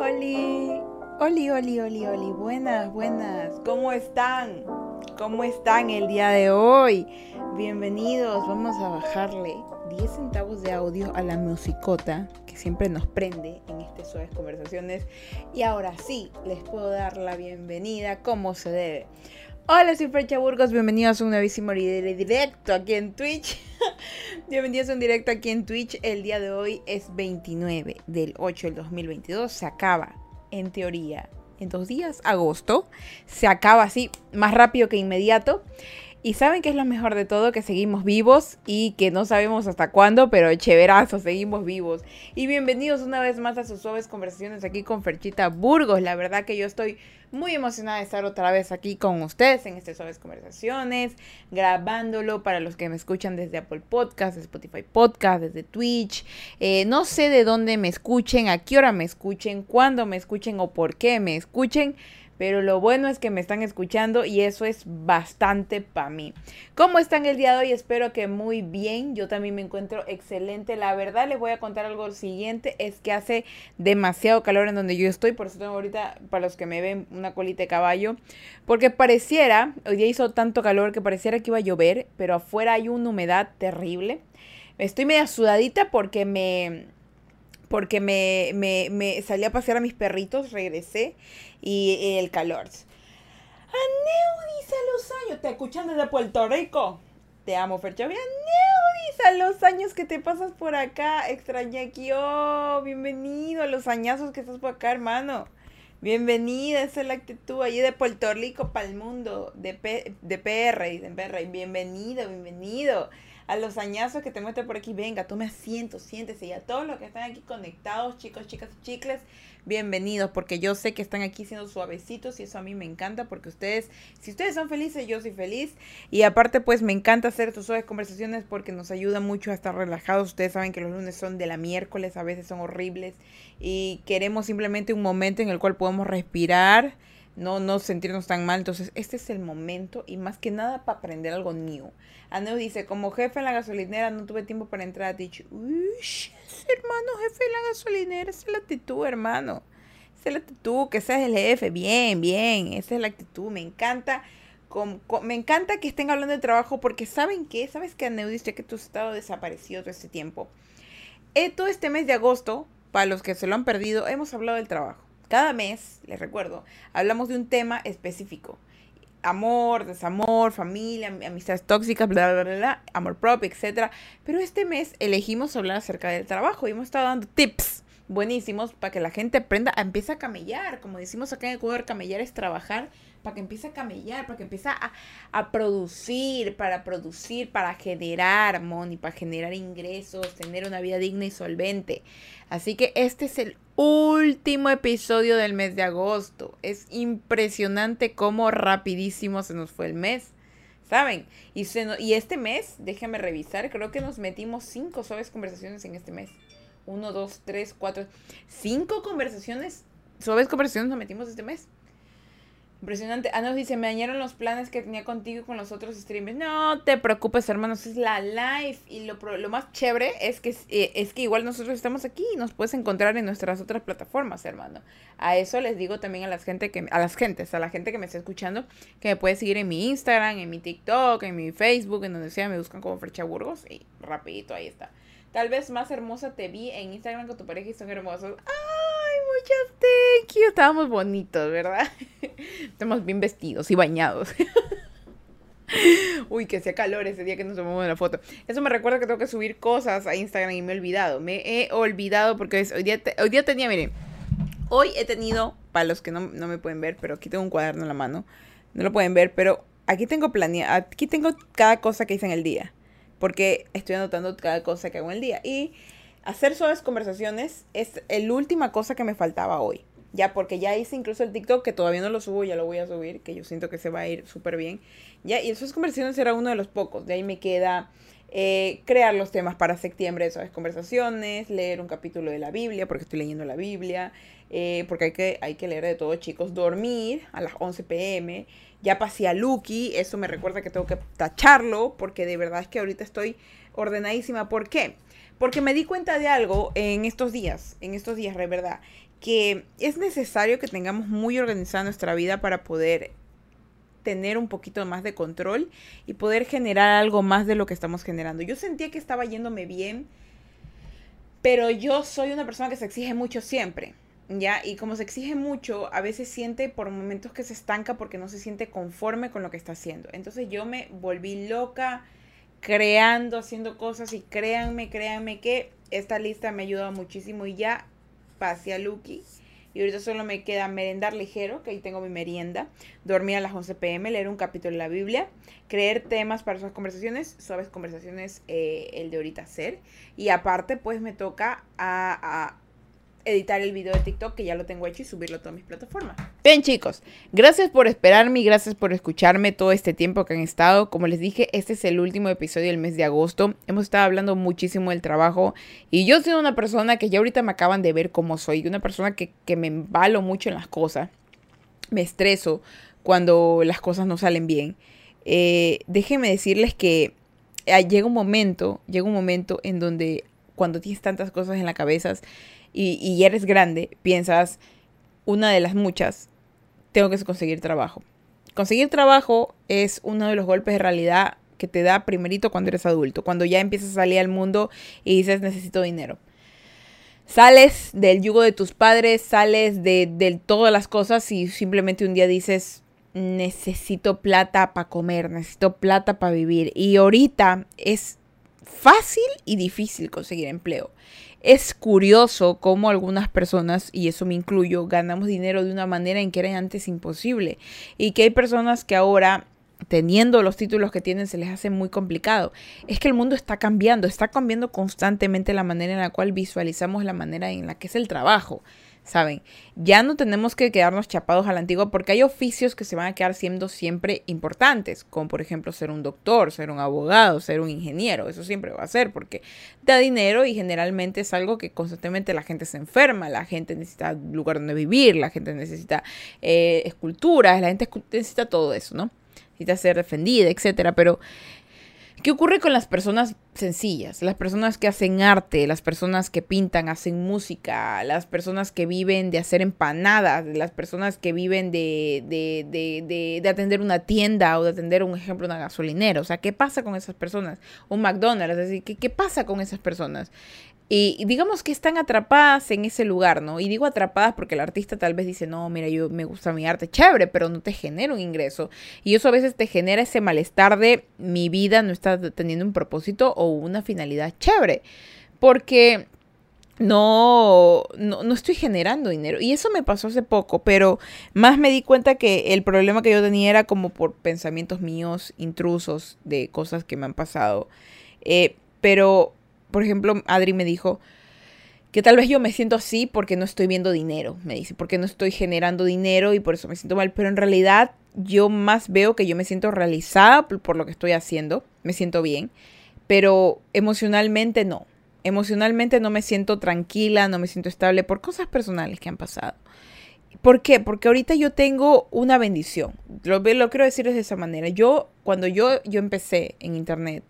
Oli, Oli, Oli, Oli, Oli, buenas, buenas. ¿Cómo están? ¿Cómo están el día de hoy? Bienvenidos, vamos a bajarle 10 centavos de audio a la musicota que siempre nos prende en estas suaves conversaciones. Y ahora sí, les puedo dar la bienvenida como se debe. Hola, soy Frecha Burgos, bienvenidos a un nuevísimo directo aquí en Twitch. bienvenidos a un directo aquí en Twitch. El día de hoy es 29 del 8 del 2022. Se acaba, en teoría, en dos días, agosto. Se acaba así, más rápido que inmediato. Y saben que es lo mejor de todo, que seguimos vivos y que no sabemos hasta cuándo, pero chéverazo, seguimos vivos. Y bienvenidos una vez más a sus suaves conversaciones aquí con Ferchita Burgos. La verdad que yo estoy muy emocionada de estar otra vez aquí con ustedes en estas suaves conversaciones, grabándolo para los que me escuchan desde Apple Podcast, Spotify Podcast, desde Twitch. Eh, no sé de dónde me escuchen, a qué hora me escuchen, cuándo me escuchen o por qué me escuchen pero lo bueno es que me están escuchando y eso es bastante para mí. ¿Cómo están el día de hoy? Espero que muy bien. Yo también me encuentro excelente. La verdad les voy a contar algo siguiente. Es que hace demasiado calor en donde yo estoy. Por eso tengo ahorita, para los que me ven, una colita de caballo. Porque pareciera, hoy día hizo tanto calor que pareciera que iba a llover. Pero afuera hay una humedad terrible. Estoy media sudadita porque me porque me, me, me, salí a pasear a mis perritos, regresé y, el calor. Aneudis a los años, te escuchan desde Puerto Rico. Te amo, Ferchavi. Aneudis a los años que te pasas por acá. Extrañé aquí, oh, bienvenido a los añazos que estás por acá, hermano. Bienvenida, esa es la actitud allí de Puerto Rico para el mundo, de, P, de PR, dicen PR. Bienvenido, bienvenido a los añazos que te muestre por aquí. Venga, tome asiento, siéntese. Y a todos los que están aquí conectados, chicos, chicas y chicles, bienvenidos. Porque yo sé que están aquí siendo suavecitos y eso a mí me encanta. Porque ustedes, si ustedes son felices, yo soy feliz. Y aparte, pues me encanta hacer estas suaves conversaciones porque nos ayuda mucho a estar relajados. Ustedes saben que los lunes son de la miércoles, a veces son horribles. Y queremos simplemente un momento en el cual podemos respirar no, no sentirnos tan mal. Entonces, este es el momento y más que nada para aprender algo nuevo. Aneo dice, como jefe en la gasolinera no tuve tiempo para entrar a Twitch. Uy, hermano, jefe en la gasolinera, esa es la actitud, hermano. Esa es la actitud, que seas el jefe. Bien, bien, esa es la actitud. Me encanta. me encanta que estén hablando de trabajo porque ¿saben qué? ¿Sabes que Aneu dice que has estado desaparecido todo este tiempo? Eh, todo este mes de agosto, para los que se lo han perdido, hemos hablado del trabajo. Cada mes, les recuerdo, hablamos de un tema específico amor, desamor, familia, amistades tóxicas, bla, bla, bla, bla, amor propio, etc. Pero este mes elegimos hablar acerca del trabajo y hemos estado dando tips buenísimos para que la gente aprenda empezar a camellar. Como decimos acá en Ecuador, camellar es trabajar para que empiece a camellar, para que empiece a, a producir, para producir, para generar money, para generar ingresos, tener una vida digna y solvente. Así que este es el último episodio del mes de agosto. Es impresionante cómo rapidísimo se nos fue el mes. ¿Saben? Y, y este mes, déjenme revisar, creo que nos metimos cinco suaves conversaciones en este mes. Uno, dos, tres, cuatro, cinco conversaciones, suaves conversaciones nos metimos este mes. Impresionante. Ah, nos dice, me dañaron los planes que tenía contigo con los otros streamers. No te preocupes, hermanos, es la live. Y lo, lo más chévere es que, eh, es que igual nosotros estamos aquí y nos puedes encontrar en nuestras otras plataformas, hermano. A eso les digo también a las gente que, a las gentes, a la gente que me está escuchando, que me puede seguir en mi Instagram, en mi TikTok, en mi Facebook, en donde sea, me buscan como Frecha Burgos y rapidito ahí está. Tal vez más hermosa te vi en Instagram con tu pareja y son hermosos. ¡Ay, muchas thank you! Estábamos bonitos, ¿verdad? Estamos bien vestidos y bañados. Uy, que hacía calor ese día que nos tomamos la foto. Eso me recuerda que tengo que subir cosas a Instagram y me he olvidado. Me he olvidado porque hoy, día hoy día tenía, miren, hoy he tenido, para los que no, no, me pueden ver, pero aquí tengo un cuaderno en la mano. No lo pueden ver, pero aquí tengo planeado, aquí tengo cada cosa que hice en el día porque estoy anotando cada cosa que hago en el día. Y hacer suaves conversaciones es la última cosa que me faltaba hoy. Ya, porque ya hice incluso el TikTok, que todavía no lo subo, ya lo voy a subir, que yo siento que se va a ir súper bien. Ya, y suaves conversaciones era uno de los pocos. De ahí me queda eh, crear los temas para septiembre de suaves conversaciones, leer un capítulo de la Biblia, porque estoy leyendo la Biblia, eh, porque hay que, hay que leer de todo, chicos. Dormir a las 11 pm ya pasé a Lucky, eso me recuerda que tengo que tacharlo, porque de verdad es que ahorita estoy ordenadísima. ¿Por qué? Porque me di cuenta de algo en estos días, en estos días, de verdad, que es necesario que tengamos muy organizada nuestra vida para poder tener un poquito más de control y poder generar algo más de lo que estamos generando. Yo sentía que estaba yéndome bien, pero yo soy una persona que se exige mucho siempre. ¿Ya? Y como se exige mucho, a veces siente por momentos que se estanca porque no se siente conforme con lo que está haciendo. Entonces yo me volví loca creando, haciendo cosas y créanme, créanme que esta lista me ha ayudado muchísimo y ya pasé a Lucky. Y ahorita solo me queda merendar ligero, que ahí tengo mi merienda, dormir a las 11 pm, leer un capítulo de la Biblia, creer temas para esas conversaciones, suaves conversaciones, eh, el de ahorita hacer. Y aparte, pues me toca a editar el video de TikTok que ya lo tengo hecho y subirlo a todas mis plataformas. Bien chicos, gracias por esperarme y gracias por escucharme todo este tiempo que han estado. Como les dije, este es el último episodio del mes de agosto. Hemos estado hablando muchísimo del trabajo y yo soy una persona que ya ahorita me acaban de ver cómo soy, una persona que, que me embalo mucho en las cosas, me estreso cuando las cosas no salen bien. Eh, déjenme decirles que ah, llega un momento, llega un momento en donde cuando tienes tantas cosas en la cabeza, y, eres grande, piensas, una de las muchas, tengo que conseguir trabajo. Conseguir trabajo es uno de los golpes de realidad que te da primerito cuando eres adulto, cuando ya empiezas a salir al mundo y dices necesito dinero. Sales del yugo de tus padres, sales de, de todas las cosas y simplemente un día dices necesito plata para comer, necesito plata para vivir. Y ahorita es fácil y difícil conseguir empleo. Es curioso cómo algunas personas, y eso me incluyo, ganamos dinero de una manera en que era antes imposible. Y que hay personas que ahora teniendo los títulos que tienen se les hace muy complicado. Es que el mundo está cambiando, está cambiando constantemente la manera en la cual visualizamos la manera en la que es el trabajo. ¿Saben? Ya no tenemos que quedarnos chapados a la antigua porque hay oficios que se van a quedar siendo siempre importantes, como por ejemplo ser un doctor, ser un abogado, ser un ingeniero, eso siempre va a ser porque da dinero y generalmente es algo que constantemente la gente se enferma, la gente necesita lugar donde vivir, la gente necesita eh, esculturas, la gente necesita todo eso, ¿no? Necesita ser defendida, etcétera, pero ¿Qué ocurre con las personas sencillas? Las personas que hacen arte, las personas que pintan, hacen música, las personas que viven de hacer empanadas, las personas que viven de, de, de, de, atender una tienda o de atender, un ejemplo, una gasolinera. O sea, ¿qué pasa con esas personas? Un McDonald's, es decir, ¿qué, qué pasa con esas personas? Y digamos que están atrapadas en ese lugar, ¿no? Y digo atrapadas porque el artista tal vez dice, no, mira, yo me gusta mi arte, chévere, pero no te genera un ingreso. Y eso a veces te genera ese malestar de mi vida no está teniendo un propósito o una finalidad chévere. Porque no, no, no, estoy generando dinero. Y eso me pasó hace poco, pero más me di cuenta que el problema que yo tenía era como por pensamientos míos intrusos de cosas que me han pasado. Eh, pero por ejemplo, Adri me dijo que tal vez yo me siento así porque no estoy viendo dinero, me dice, porque no estoy generando dinero y por eso me siento mal, pero en realidad yo más veo que yo me siento realizada por lo que estoy haciendo, me siento bien, pero emocionalmente no. Emocionalmente no me siento tranquila, no me siento estable por cosas personales que han pasado. ¿Por qué? Porque ahorita yo tengo una bendición. Lo, lo quiero decir de esa manera. Yo, cuando yo, yo empecé en internet,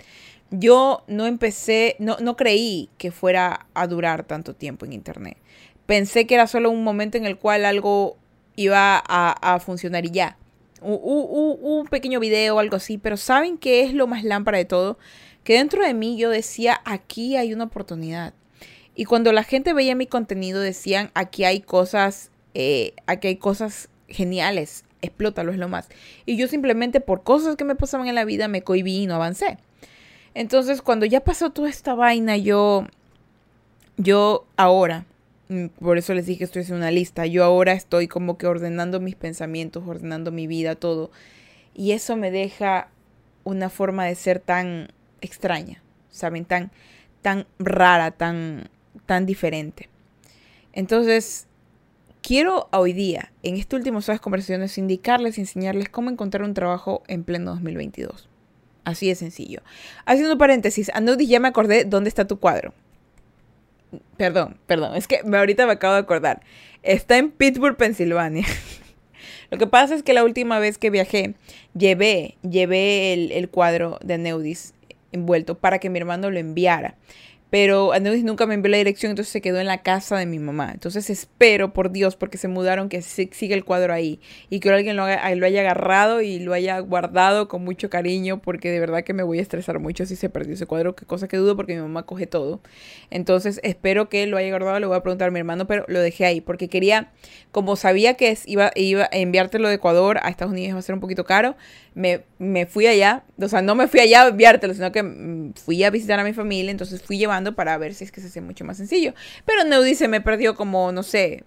yo no empecé, no, no creí que fuera a durar tanto tiempo en Internet. Pensé que era solo un momento en el cual algo iba a, a funcionar y ya. Un, pequeño video o algo así, pero ¿saben qué es lo más lámpara de todo? Que dentro de mí yo decía, aquí hay una oportunidad. Y cuando la gente veía mi contenido decían, aquí hay cosas, eh, aquí hay cosas geniales, explótalo es lo más. Y yo simplemente por cosas que me pasaban en la vida me cohibí y no avancé. Entonces, cuando ya pasó toda esta vaina, yo, yo ahora, mm, por eso les dije que estoy haciendo una lista, yo ahora estoy como que ordenando mis pensamientos, ordenando mi vida, todo. Y eso me deja una forma de ser tan extraña, ¿saben? Tan, tan rara, tan, tan diferente. Entonces, quiero hoy día, en este último de conversaciones, indicarles enseñarles cómo encontrar un trabajo en pleno 2022. Así de sencillo. Haciendo paréntesis, Anudi, ya me acordé dónde está tu cuadro. Perdón, perdón, es que ahorita me acabo de acordar. Está en Pittsburgh, Pensilvania. Lo que pasa es que la última vez que viajé, llevé, llevé el, el cuadro de Neudis envuelto para que mi hermano lo enviara. Pero Aneudis nunca me envió la dirección, entonces se quedó en la casa de mi mamá. Entonces espero, por Dios, porque se mudaron, que siga el cuadro ahí y que alguien lo, lo haya agarrado y lo haya guardado con mucho cariño, porque de verdad que me voy a estresar mucho si se perdió ese cuadro, que cosa que dudo porque mi mamá coge todo. Entonces espero que lo haya guardado, le voy a preguntar a mi hermano, pero lo dejé ahí, porque quería, como sabía que iba, iba a enviártelo de Ecuador a Estados Unidos, va a ser un poquito caro, me, me fui allá, o sea, no me fui allá a enviártelo, sino que mm, fui a visitar a mi familia, entonces fui llevando para ver si es que se hace mucho más sencillo. Pero Neudi se me perdió como, no sé,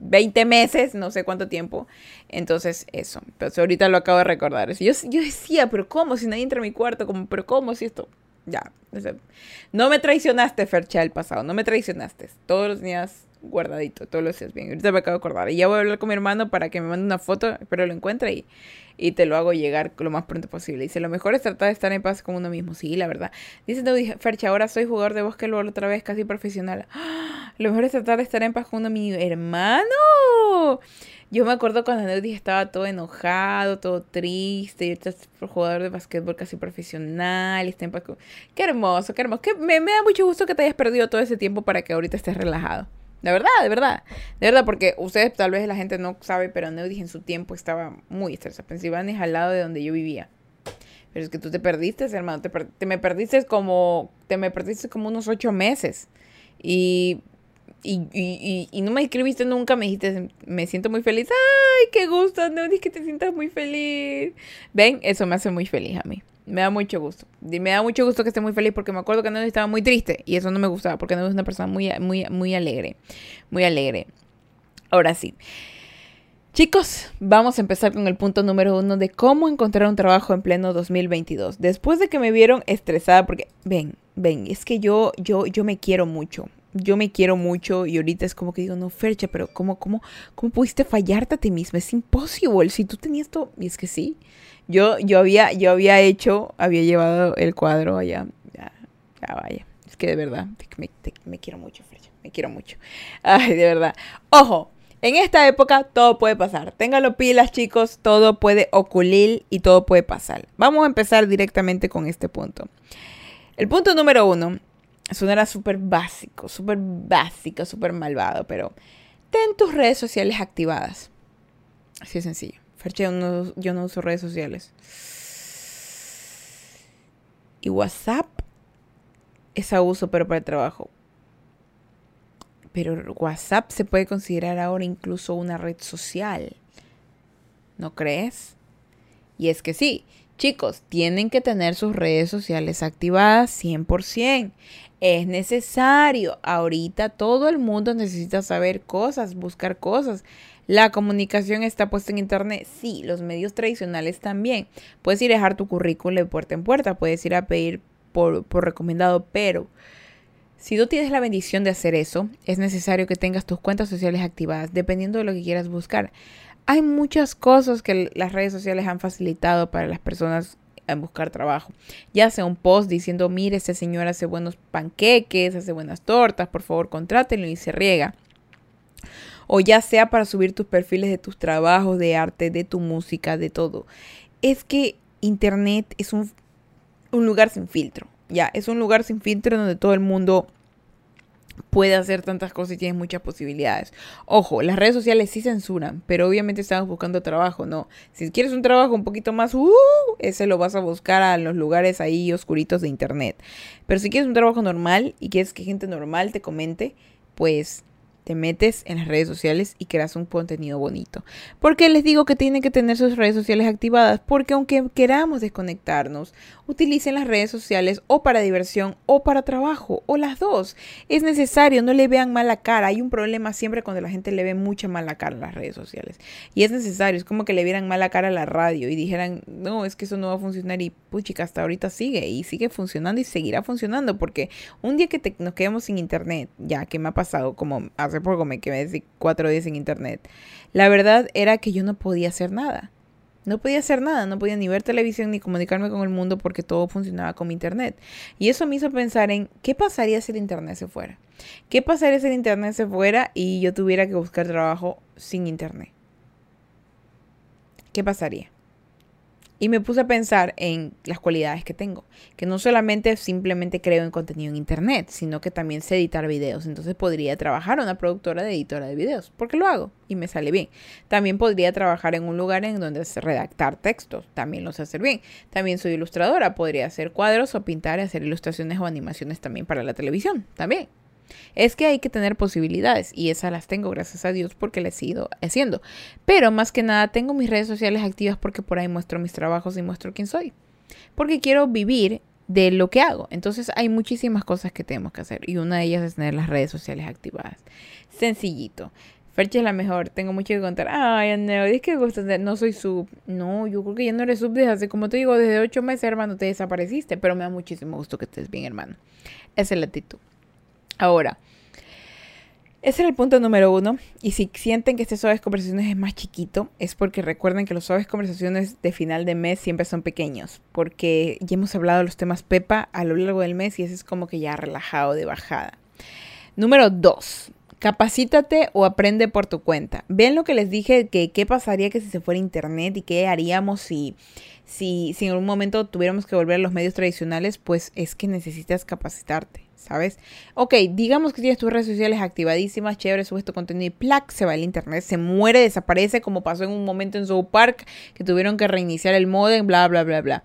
20 meses, no sé cuánto tiempo. Entonces, eso. Pero ahorita lo acabo de recordar. Yo, yo decía, pero ¿cómo? Si nadie entra a mi cuarto, como, pero ¿cómo? Si esto. Ya. no me traicionaste, Fercha, el pasado. No me traicionaste. Todos los días guardadito, todos los días bien. Ahorita me acabo de acordar. Y ya voy a hablar con mi hermano para que me mande una foto, espero lo encuentre y, y te lo hago llegar lo más pronto posible. Dice, lo mejor es tratar de estar en paz con uno mismo. Sí, la verdad. Dice Fercha, ahora soy jugador de básquetbol otra vez, casi profesional. Lo mejor es tratar de estar en paz con uno mismo. Hermano. Yo me acuerdo cuando Neudi estaba todo enojado, todo triste, y ahorita es jugador de básquetbol casi profesional, está en paz. Qué hermoso, qué hermoso. me, me da mucho gusto que te hayas perdido todo ese tiempo para que ahorita estés relajado. De verdad, de verdad. De verdad, porque ustedes tal vez la gente no sabe, pero Neudi en su tiempo estaba muy estresada. Pensilvania es al lado de donde yo vivía. Pero es que tú te perdiste, hermano. Te, me perdiste como. Te me perdiste como unos ocho meses. Y y, y, y, no me escribiste nunca, me dijiste, me siento muy feliz. ¡Ay, qué gusto! No, que te sientas muy feliz. Ven, eso me hace muy feliz a mí. Me da mucho gusto. Me da mucho gusto que esté muy feliz porque me acuerdo que no estaba muy triste y eso no me gustaba porque no es una persona muy, muy, muy alegre. Muy alegre. Ahora sí. Chicos, vamos a empezar con el punto número uno de cómo encontrar un trabajo en pleno 2022. Después de que me vieron estresada, porque ven, ven, es que yo, yo, yo me quiero mucho. Yo me quiero mucho y ahorita es como que digo, no, Fercha, pero ¿cómo, cómo, cómo pudiste fallarte a ti misma? Es imposible. Si tú tenías todo, y es que sí, yo, yo, había, yo había hecho, había llevado el cuadro allá. Ya, ya vaya. Es que de verdad, me, me quiero mucho, Freya. Me quiero mucho. Ay, de verdad. Ojo, en esta época todo puede pasar. Ténganlo pilas, chicos. Todo puede ocurrir y todo puede pasar. Vamos a empezar directamente con este punto. El punto número uno. Suena súper básico, súper básico, súper malvado, pero ten tus redes sociales activadas. Así de sencillo. Ferche, yo no, uso redes sociales. Y WhatsApp es a uso, pero para el trabajo. Pero WhatsApp se puede considerar ahora incluso una red social. ¿No crees? Y es que sí, chicos, tienen que tener sus redes sociales activadas 100%. Es necesario. Ahorita todo el mundo necesita saber cosas, buscar cosas. La comunicación está puesta en internet. Sí, los medios tradicionales también. Puedes ir a dejar tu currículum de puerta en puerta, puedes ir a pedir por, por recomendado, pero si tú tienes la bendición de hacer eso, es necesario que tengas tus cuentas sociales activadas, dependiendo de lo que quieras buscar. Hay muchas cosas que las redes sociales han facilitado para las personas en buscar trabajo. Ya sea un post diciendo, mire, ese señor hace buenos panqueques, hace buenas tortas, por favor, contrátenlo y se riega o ya sea para subir tus perfiles de tus trabajos, de arte, de tu música, de todo. Es que Internet es un, lugar sin filtro, ya, es un lugar sin filtro donde todo el mundo puede hacer tantas cosas y tienes muchas posibilidades. Ojo, las redes sociales sí censuran, pero obviamente estamos buscando trabajo, ¿no? Si quieres un trabajo un poquito más, uh, ese lo vas a buscar a los lugares ahí oscuritos de internet. Pero si quieres un trabajo normal y quieres que gente normal te comente, pues te metes en las redes sociales y creas un contenido bonito. ¿Por qué les digo que tienen que tener sus redes sociales activadas? Porque aunque queramos desconectarnos, utilicen las redes sociales o para diversión o para trabajo o las dos. Es necesario, no le vean mala cara. Hay un problema siempre cuando la gente le ve mucha mala cara a las redes sociales. Y es necesario, es como que le vieran mala cara a la radio y dijeran, no, es que eso no va a funcionar y puchica, hasta ahorita sigue y sigue funcionando y seguirá funcionando porque un día que nos quedemos sin internet, ya que me ha pasado como hace poco me quedé cuatro días en internet. La verdad era que yo no podía hacer nada. No podía hacer nada, no podía ni ver televisión ni comunicarme con el mundo porque todo funcionaba con internet. Y eso me hizo pensar en qué pasaría si el internet se fuera. ¿Qué pasaría si el internet se fuera y yo tuviera que buscar trabajo sin internet? ¿Qué pasaría? Y me puse a pensar en las cualidades que tengo, que no solamente simplemente creo en contenido en internet, sino que también sé editar videos. Entonces podría trabajar en una productora de editora de videos, porque lo hago y me sale bien. También podría trabajar en un lugar en donde redactar textos, también lo sé hacer bien. También soy ilustradora, podría hacer cuadros o pintar y hacer ilustraciones o animaciones también para la televisión, también. Es que hay que tener posibilidades y esas las tengo gracias a Dios porque las he ido haciendo. Pero más que nada tengo mis redes sociales activas porque por ahí muestro mis trabajos y muestro quién soy. Porque quiero vivir de lo que hago. Entonces hay muchísimas cosas que tenemos que hacer y una de ellas es tener las redes sociales activadas. Sencillito. Ferche es la mejor, tengo mucho que contar. Ay, Aneo, es que no soy sub. No, yo creo que ya no eres sub desde hace, como te digo, desde ocho meses, hermano, te desapareciste, pero me da muchísimo gusto que estés bien, hermano. Esa es la actitud. Ahora, ese era el punto número uno. Y si sienten que este Suaves Conversaciones es más chiquito, es porque recuerden que los Suaves Conversaciones de final de mes siempre son pequeños. Porque ya hemos hablado de los temas Pepa a lo largo del mes y ese es como que ya relajado de bajada. Número dos. Capacítate o aprende por tu cuenta. Ven lo que les dije, que qué pasaría que si se fuera internet y qué haríamos si, si, si en algún momento tuviéramos que volver a los medios tradicionales, pues es que necesitas capacitarte. ¿sabes? Ok, digamos que tienes tus redes sociales activadísimas, chévere, subes tu contenido y plac, se va el internet, se muere, desaparece, como pasó en un momento en South Park, que tuvieron que reiniciar el modem, bla, bla, bla, bla.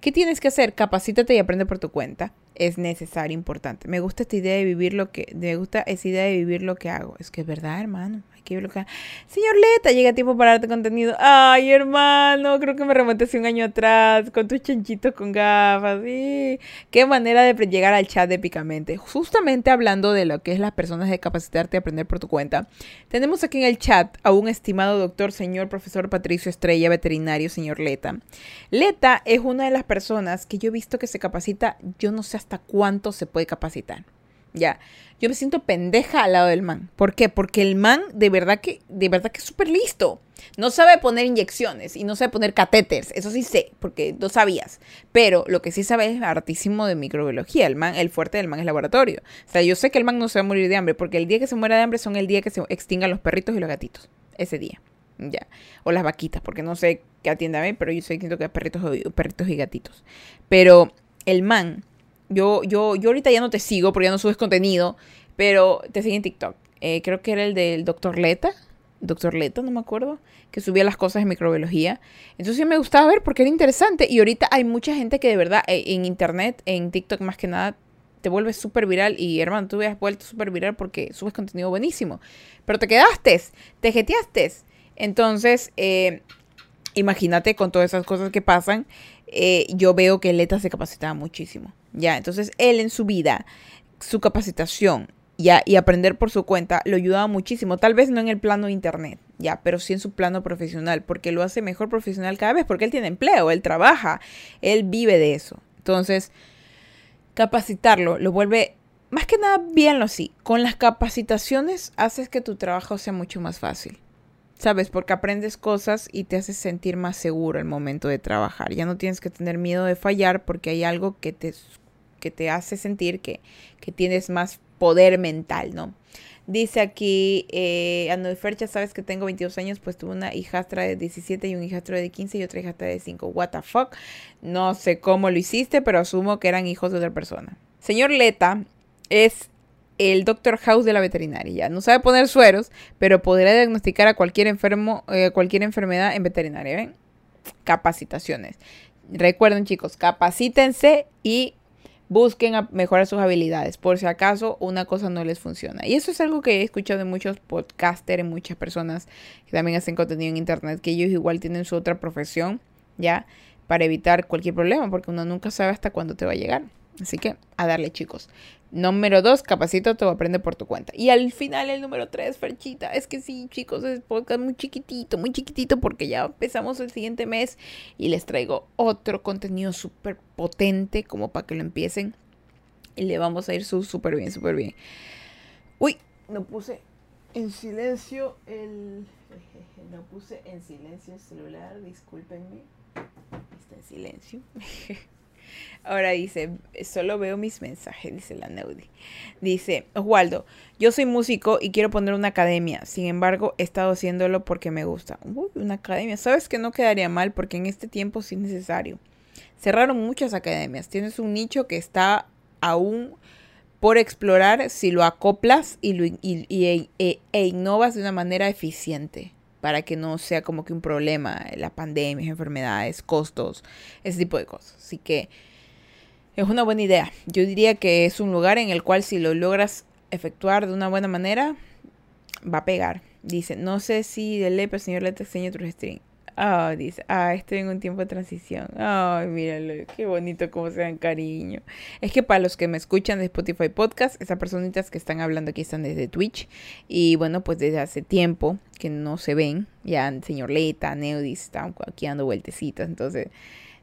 ¿Qué tienes que hacer? Capacítate y aprende por tu cuenta. Es necesario, importante. Me gusta esta idea de vivir lo que, me gusta esa idea de vivir lo que hago. Es que es verdad, hermano. Señor Leta, llega tiempo para darte contenido. Ay, hermano, creo que me remonté hace un año atrás con tus chanchitos con gafas. Sí. Qué manera de llegar al chat épicamente. Justamente hablando de lo que es las personas de capacitarte a aprender por tu cuenta. Tenemos aquí en el chat a un estimado doctor, señor profesor Patricio Estrella, veterinario, señor Leta. Leta es una de las personas que yo he visto que se capacita, yo no sé hasta cuánto se puede capacitar. Ya, yo me siento pendeja al lado del man. ¿Por qué? Porque el man de verdad que, de verdad que es súper listo. No sabe poner inyecciones y no sabe poner catéteres. Eso sí sé, porque no sabías. Pero lo que sí sabe es hartísimo de microbiología. El man, el fuerte del man es laboratorio. O sea, yo sé que el man no se va a morir de hambre, porque el día que se muera de hambre son el día que se extingan los perritos y los gatitos. Ese día. Ya. O las vaquitas, porque no sé qué atiende a mí, pero yo sé que que perritos, perritos y gatitos. Pero el man yo, yo, yo ahorita ya no te sigo porque ya no subes contenido, pero te sigo en TikTok. Eh, creo que era el del Doctor Leta. Doctor Leta, no me acuerdo, que subía las cosas de microbiología. Entonces sí me gustaba ver porque era interesante. Y ahorita hay mucha gente que de verdad eh, en internet, en TikTok más que nada, te vuelves súper viral. Y hermano, tú has vuelto súper viral porque subes contenido buenísimo. Pero te quedaste, te jeteaste. Entonces, eh, imagínate con todas esas cosas que pasan, yo veo que Leta se capacitaba muchísimo. Ya, entonces él en su vida, su capacitación ya, y aprender por su cuenta lo ayudaba muchísimo. Tal vez no en el plano de internet, ya, pero sí en su plano profesional, porque lo hace mejor profesional cada vez, porque él tiene empleo, él trabaja, él vive de eso. Entonces, capacitarlo lo vuelve más que nada bien lo sí. Con las capacitaciones haces que tu trabajo sea mucho más fácil. ¿Sabes? Porque aprendes cosas y te haces sentir más seguro al momento de trabajar. Ya no tienes que tener miedo de fallar porque hay algo que te que te hace sentir que, tienes más poder mental, ¿no? Dice aquí, eh, Fercha, sabes que tengo 22 años, pues tuve una hijastra de 17 y un hijastro de 15 y otra hijastra de 5. What the fuck? No sé cómo lo hiciste, pero asumo que eran hijos de otra persona. Señor Leta es el Doctor House de la veterinaria. No sabe poner sueros, pero podrá diagnosticar a cualquier enfermo, eh, cualquier enfermedad en veterinaria. ¿Ven? Capacitaciones. Recuerden, chicos, capacítense y busquen a mejorar sus habilidades por si acaso una cosa no les funciona. Y eso es algo que he escuchado de muchos podcasters, en muchas personas que también hacen contenido en internet, que ellos igual tienen su otra profesión, ¿ya? Para evitar cualquier problema, porque uno nunca sabe hasta cuándo te va a llegar. Así que a darle chicos. Número dos, capacito, te aprende por tu cuenta. Y al final el número tres, Ferchita. Es que sí, chicos, es podcast muy chiquitito, muy chiquitito porque ya empezamos el siguiente mes y les traigo otro contenido súper potente como para que lo empiecen. Y le vamos a ir súper bien, súper bien. Uy, no puse en silencio el... No puse en silencio el celular, discúlpenme. Está en silencio. Ahora dice, solo veo mis mensajes, dice la Neudi. Dice, Oswaldo, yo soy músico y quiero poner una academia. Sin embargo, he estado haciéndolo porque me gusta. Uy, una academia. ¿Sabes que no quedaría mal? Porque en este tiempo sí es necesario. Cerraron muchas academias. Tienes un nicho que está aún por explorar si lo acoplas y, lo, e, e innovas de una manera eficiente para que no sea como que un problema, la pandemia, enfermedades, costos, ese tipo de cosas. Así que es una buena idea. Yo diría que es un lugar en el cual si lo logras efectuar de una buena manera, va a pegar. Dice, no sé si de ley, señor le te enseño otro string. Ah, dice, ah, estoy en un tiempo de transición. Ay, míralo, qué bonito como se dan cariño. Es que para los que me escuchan de Spotify Podcast, esas personitas que están hablando aquí están desde Twitch. Y bueno, pues desde hace tiempo que no se ven. Ya señor Leta, Neudis, están aquí dando vueltecitas. Entonces,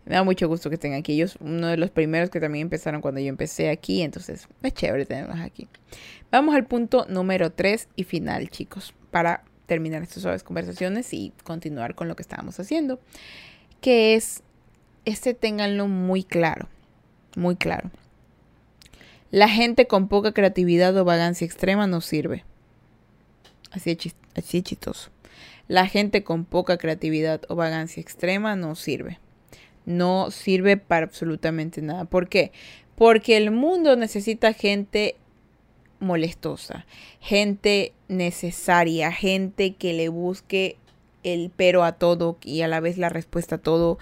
me da mucho gusto que estén aquí. Ellos, uno de los primeros que también empezaron cuando yo empecé aquí. Entonces, es chévere tenerlos aquí. Vamos al punto número 3 y final, chicos. Para terminar estas suaves conversaciones y continuar con lo que estábamos haciendo. Que es, este ténganlo muy claro. Muy claro. La gente con poca creatividad o vagancia extrema no sirve. Así es, así chistoso. La gente con poca creatividad o vagancia extrema no sirve no sirve para absolutamente nada. ¿Por qué? Porque el mundo necesita gente molestosa, gente necesaria, gente que le busque el pero a todo y a la vez la respuesta a todo,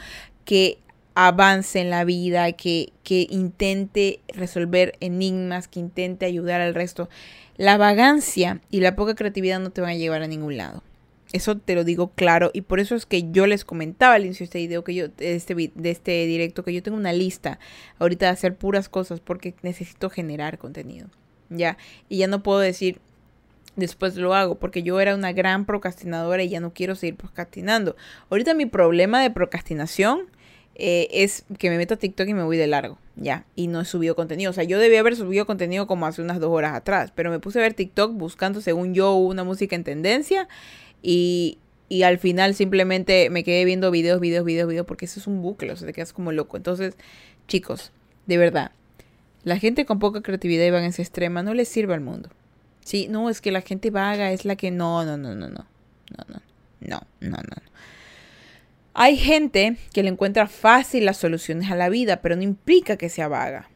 que avance en la vida, que, que intente resolver enigmas, que intente ayudar al resto. La vagancia y la poca creatividad no te van a llevar a ningún lado. Eso te lo digo claro y por eso es que yo les comentaba al inicio de este video que yo de este de este directo que yo tengo una lista ahorita de hacer puras cosas porque necesito generar contenido. Ya, y ya no puedo decir después lo hago porque yo era una gran procrastinadora y ya no quiero seguir procrastinando. Ahorita mi problema de procrastinación eh, es que me meto a TikTok y me voy de largo, ya, y no he subido contenido. O sea, yo debía haber subido contenido como hace unas dos horas atrás, pero me puse a ver TikTok buscando, según yo, una música en tendencia y, y al final simplemente me quedé viendo videos, videos, videos, videos, porque eso es un bucle, o sea, te quedas como loco. Entonces, chicos, de verdad, la gente con poca creatividad y esa extrema no le sirve al mundo. Sí, no, es que la gente vaga es la que no, no, no, no, no, no, no, no, no, no. Hay gente que le encuentra fácil las soluciones a la vida, pero no implica que sea vaga,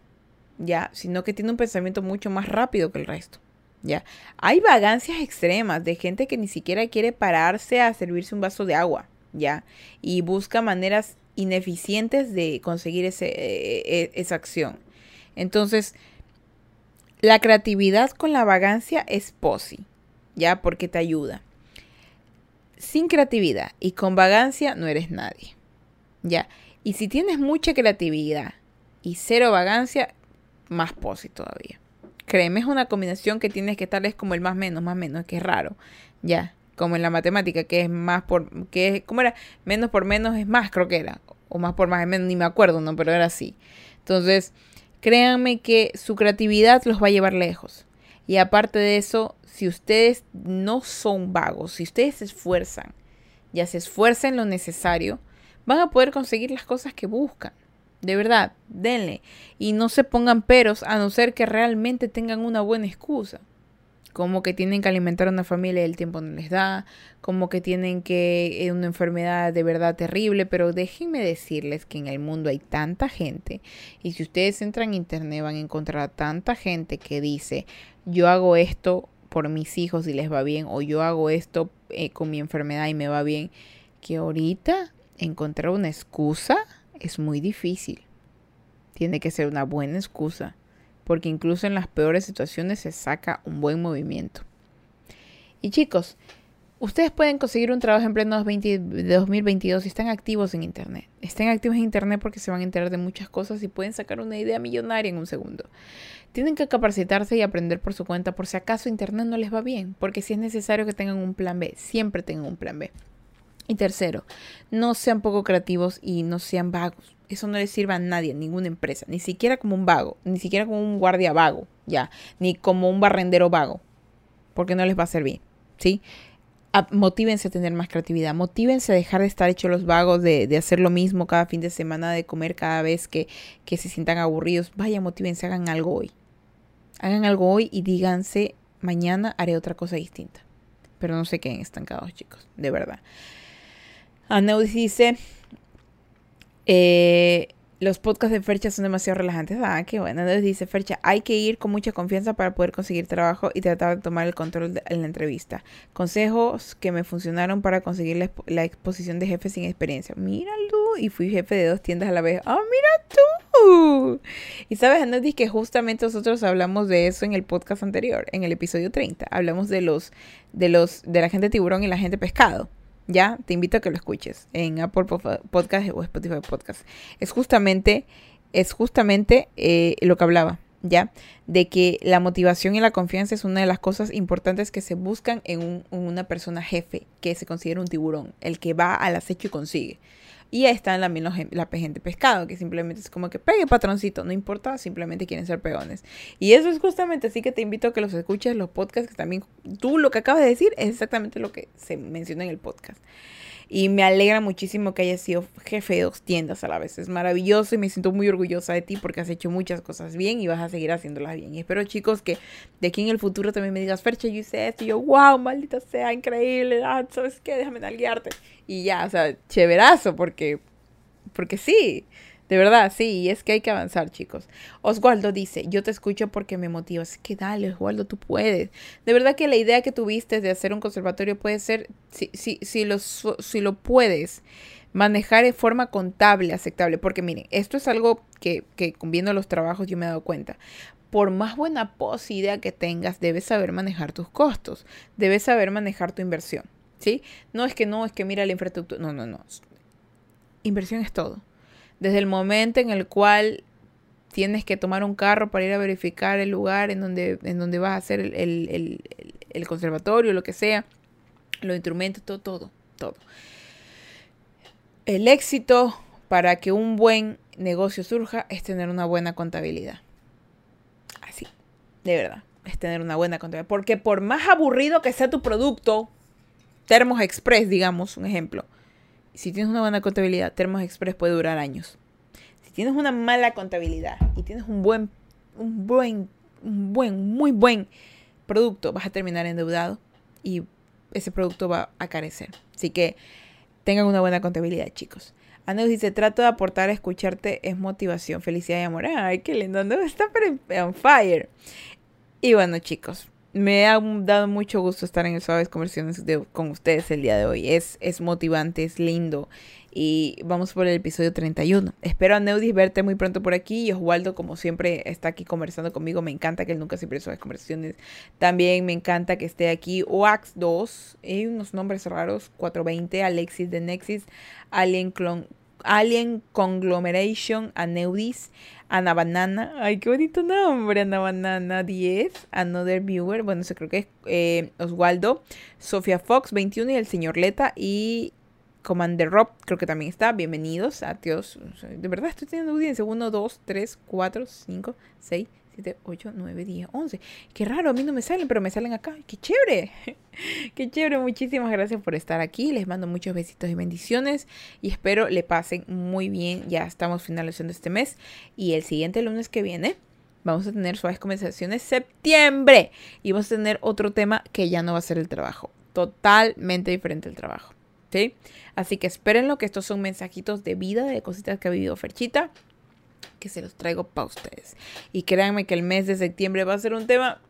ya, sino que tiene un pensamiento mucho más rápido que el resto. ¿ya? Hay vagancias extremas de gente que ni siquiera quiere pararse a servirse un vaso de agua, ¿ya? Y busca maneras ineficientes de conseguir ese, eh, eh, esa acción. Entonces, la creatividad con la vagancia es posi, ¿ya? Porque te ayuda. Sin creatividad y con vagancia no eres nadie, ¿ya? Y si tienes mucha creatividad y cero vagancia, más posi todavía. Créeme, es una combinación que tienes que estar, es como el más menos, más menos, que es raro. Ya, como en la matemática, que es más por, que es, ¿cómo era? Menos por menos es más, creo que era. O más por más es menos, ni me acuerdo, ¿no? Pero era así. Entonces, créanme que su creatividad los va a llevar lejos. Y aparte de eso, si ustedes no son vagos, si ustedes se esfuerzan, ya se esfuerzan lo necesario, van a poder conseguir las cosas que buscan. De verdad, denle. Y no se pongan peros a no ser que realmente tengan una buena excusa. Como que tienen que alimentar a una familia y el tiempo no les da. Como que tienen que eh, una enfermedad de verdad terrible. Pero déjenme decirles que en el mundo hay tanta gente. Y si ustedes entran en internet van a encontrar a tanta gente que dice, yo hago esto por mis hijos y les va bien. O yo hago esto eh, con mi enfermedad y me va bien. Que ahorita encontrar una excusa es muy difícil. Tiene que ser una buena excusa, porque incluso en las peores situaciones se saca un buen movimiento. Y chicos, ustedes pueden conseguir un trabajo en pleno 2022 si están activos en Internet. Estén activos en Internet porque se van a enterar de muchas cosas y pueden sacar una idea millonaria en un segundo. Tienen que capacitarse y aprender por su cuenta por si acaso Internet no les va bien, porque si es necesario que tengan un plan B, siempre tengan un plan B. Y tercero, no sean poco creativos y no sean vagos. Eso no les sirve a nadie, a ninguna empresa, ni siquiera como un vago, ni siquiera como un guardia vago, ya, ni como un barrendero vago, porque no les va a servir, ¿sí? motívense a tener más creatividad, motívense a dejar de estar hechos los vagos, de, de, hacer lo mismo cada fin de semana, de comer cada vez que, que se sientan aburridos. Vaya, motívense, hagan algo hoy. Hagan algo hoy y díganse, mañana haré otra cosa distinta. Pero no se queden estancados, chicos, de verdad. Aneudis dice, eh, los podcasts de Fercha son demasiado relajantes. Ah, qué bueno. Entonces dice Fercha, hay que ir con mucha confianza para poder conseguir trabajo y tratar de tomar el control en la entrevista. Consejos que me funcionaron para conseguir la, exposición de jefe sin experiencia. Míralo. Y fui jefe de dos tiendas a la vez. ¡Ah, mira tú! Y sabes, Andy, que justamente nosotros hablamos de eso en el podcast anterior, en el episodio 30. Hablamos de los, de los, de la gente tiburón y la gente pescado. Ya, te invito a que lo escuches en Apple Podcast o Spotify Podcast. Es justamente, es justamente eh, lo que hablaba, ¿ya? De que la motivación y la confianza es una de las cosas importantes que se buscan en, un, en una persona jefe, que se considera un tiburón, el que va al acecho y consigue. Y ahí están también los, la gente pescado, que simplemente es como que pegue patroncito, no importa, simplemente quieren ser peones. Y eso es justamente así que te invito a que los escuches, los podcasts, que también tú lo que acabas de decir es exactamente lo que se menciona en el podcast. Y me alegra muchísimo que hayas sido jefe de dos tiendas a la vez. Es maravilloso y me siento muy orgullosa de ti porque has hecho muchas cosas bien y vas a seguir haciéndolas bien. Y espero, chicos, que de aquí en el futuro también me digas, Fercha, yo hice esto. Y yo, wow, maldita sea, increíble. Ah, ¿Sabes qué? Déjame nalguearte. Y ya, o sea, chéverazo porque, porque sí. De verdad, sí, y es que hay que avanzar, chicos. Oswaldo dice, yo te escucho porque me motivas. Que dale, Oswaldo, tú puedes. De verdad que la idea que tuviste de hacer un conservatorio puede ser, si, si, si, lo, si lo puedes manejar de forma contable, aceptable. Porque miren, esto es algo que, que viendo los trabajos yo me he dado cuenta. Por más buena idea que tengas, debes saber manejar tus costos. Debes saber manejar tu inversión. ¿Sí? No es que no, es que mira la infraestructura. No, no, no. Inversión es todo desde el momento en el cual tienes que tomar un carro para ir a verificar el lugar en donde, en donde vas a hacer el, el, el, conservatorio, lo que sea, los instrumentos, todo, todo, todo. El éxito para que un buen negocio surja es tener una buena contabilidad. Así, de verdad, es tener una buena contabilidad. Porque por más aburrido que sea tu producto, Termos Express, digamos, un ejemplo, si tienes una buena contabilidad, Termos Express puede durar años. Si tienes una mala contabilidad y tienes un buen, un buen, un buen, muy buen producto, vas a terminar endeudado y ese producto va a carecer. Así que tengan una buena contabilidad, chicos. Aneus dice, trato de aportar a escucharte, es motivación, felicidad y amor. Ay, qué lindo, no está on fire. Y bueno, chicos, me ha dado mucho gusto estar en el Suaves Conversiones con ustedes el día de hoy. Es, es motivante, es lindo. Y vamos por el episodio 31. Espero a Neudis verte muy pronto por aquí. Y Oswaldo, como siempre, está aquí conversando conmigo. Me encanta que él nunca siempre Suaves Conversiones. También me encanta que esté aquí Oax2. Hay unos nombres raros. 420, Alexis de Nexis, Alien Clon Alien Conglomeration, Aneudis, Ana Banana, ay, qué bonito nombre, Ana Banana 10, Another Viewer, bueno, eso creo que es eh, Oswaldo, Sofía Fox 21 y el señor Leta y Commander Rob, creo que también está, bienvenidos a Dios, de verdad estoy teniendo audiencia, 1, 2, 3, 4, 5, 6, 7, 8, 9, 10, 11. Qué raro, a mí no me salen, pero me salen acá. Qué chévere. Qué chévere. Muchísimas gracias por estar aquí. Les mando muchos besitos y bendiciones. Y espero le pasen muy bien. Ya estamos finalizando este mes. Y el siguiente lunes que viene vamos a tener suaves conversaciones septiembre. Y vamos a tener otro tema que ya no va a ser el trabajo. Totalmente diferente el trabajo. ¿Sí? Así que espérenlo que estos son mensajitos de vida, de cositas que ha vivido Ferchita que se los traigo para ustedes. Y créanme que el mes de septiembre va a ser un tema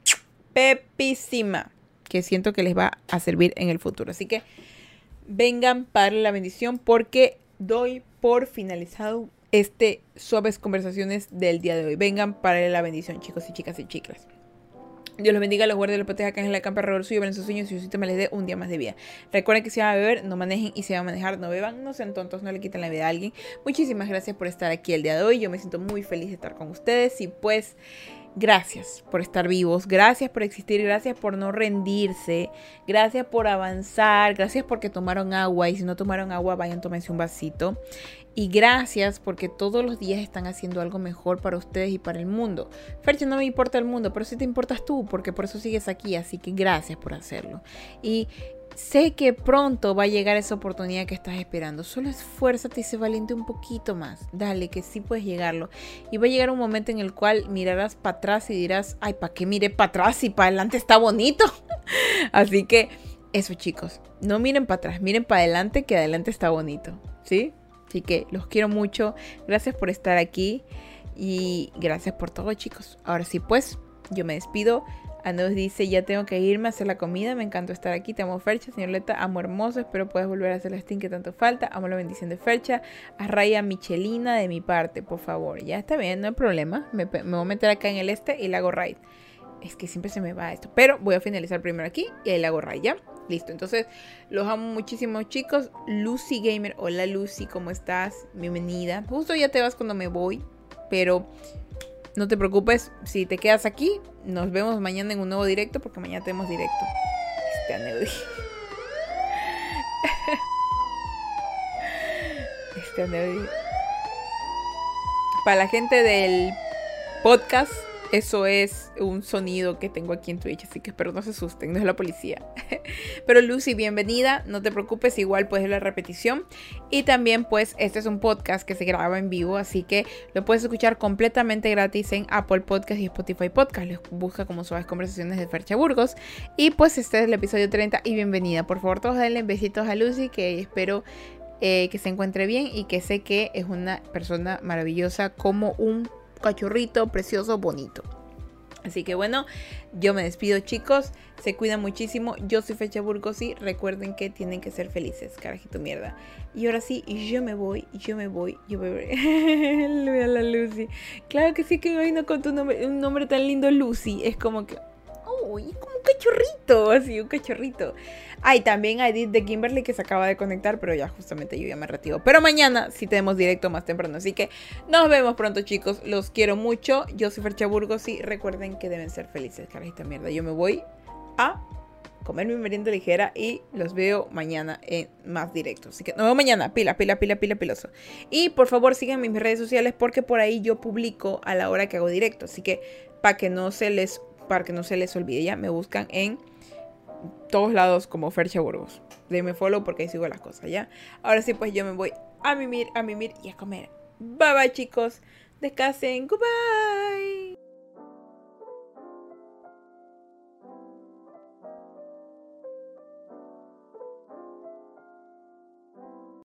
pepísima que siento que les va a servir en el futuro. Así que vengan para la bendición porque doy por finalizado este suaves conversaciones del día de hoy. Vengan para la bendición, chicos y chicas y chicas. Dios los bendiga, los guarde, los proteja, acá en la campa alrededor suyo, ven sus sueños y usted me les dé un día más de vida. Recuerden que si van a beber, no manejen y si van a manejar, no beban, no sean tontos, no le quiten la vida a alguien. Muchísimas gracias por estar aquí el día de hoy. Yo me siento muy feliz de estar con ustedes y pues gracias por estar vivos, gracias por existir, gracias por no rendirse, gracias por avanzar, gracias porque tomaron agua y si no tomaron agua vayan tómense un vasito. Y gracias porque todos los días están haciendo algo mejor para ustedes y para el mundo. Ferche, no me importa el mundo, pero sí te importas tú, porque por eso sigues aquí. Así que gracias por hacerlo. Y sé que pronto va a llegar esa oportunidad que estás esperando. Solo esfuérzate y sé valiente un poquito más. Dale, que sí puedes llegarlo. Y va a llegar un momento en el cual mirarás para atrás y dirás, ay, ¿para qué mire para atrás si para adelante está bonito? Así que eso chicos, no miren para atrás, miren para adelante que adelante está bonito. ¿Sí? Así que los quiero mucho. Gracias por estar aquí. Y gracias por todo chicos. Ahora sí pues, yo me despido. Nos dice, ya tengo que irme a hacer la comida, me encantó estar aquí, te amo Fercha, señor Leta, amo hermoso, espero puedas volver a hacer la Steam que tanto falta, amo la bendición de Fercha, a Raya Michelina de mi parte, por favor, ya está bien, no hay problema, me, voy a meter acá en el este y la hago raid. Es que siempre se me va esto, pero voy a finalizar primero aquí y ahí la hago raid, ¿ya? Listo, entonces los amo muchísimo chicos, Lucy Gamer, hola Lucy, ¿cómo estás? Bienvenida, justo ya te vas cuando me voy, pero... No te preocupes, si te quedas aquí, nos vemos mañana en un nuevo directo porque mañana tenemos directo. Este. Este. Para la gente del podcast, eso es un sonido que tengo aquí en Twitch, así que espero no se asusten, no es la policía. Pero Lucy, bienvenida, no te preocupes, igual puedes ver la repetición. Y también pues este es un podcast que se graba en vivo, así que lo puedes escuchar completamente gratis en Apple Podcast y Spotify Podcast. Les busca como suaves conversaciones de Fercha Burgos. Y pues este es el episodio 30 y bienvenida. Por favor, todos denle besitos a Lucy, que espero eh, que se encuentre bien y que sé que es una persona maravillosa como un cachorrito precioso, bonito. Así que bueno, yo me despido chicos, se cuidan muchísimo, yo soy Fecha Burgos y recuerden que tienen que ser felices, carajito mierda. Y ahora sí, yo me voy, yo me voy, yo me voy. a la Lucy. Claro que sí que me vino con tu nombre, un nombre tan lindo Lucy, es como que... Como un cachorrito, así, un cachorrito. Hay también a Edith de Kimberly que se acaba de conectar, pero ya justamente yo ya me retiro. Pero mañana sí tenemos directo más temprano. Así que nos vemos pronto, chicos. Los quiero mucho. Yo soy Fercha Burgos y recuerden que deben ser felices, carajita mierda. Yo me voy a comer mi merienda ligera y los veo mañana en más directos. Así que nos vemos mañana. Pila, pila, pila, pila, piloso. Y por favor sigan mis redes sociales porque por ahí yo publico a la hora que hago directo. Así que para que no se les, para que no se les olvide ya, me buscan en todos lados como Fercha Burgos. Denme follow porque ahí sigo las cosas, ¿ya? Ahora sí, pues yo me voy a mimir, a mimir y a comer. Bye bye, chicos. Descansen. Goodbye.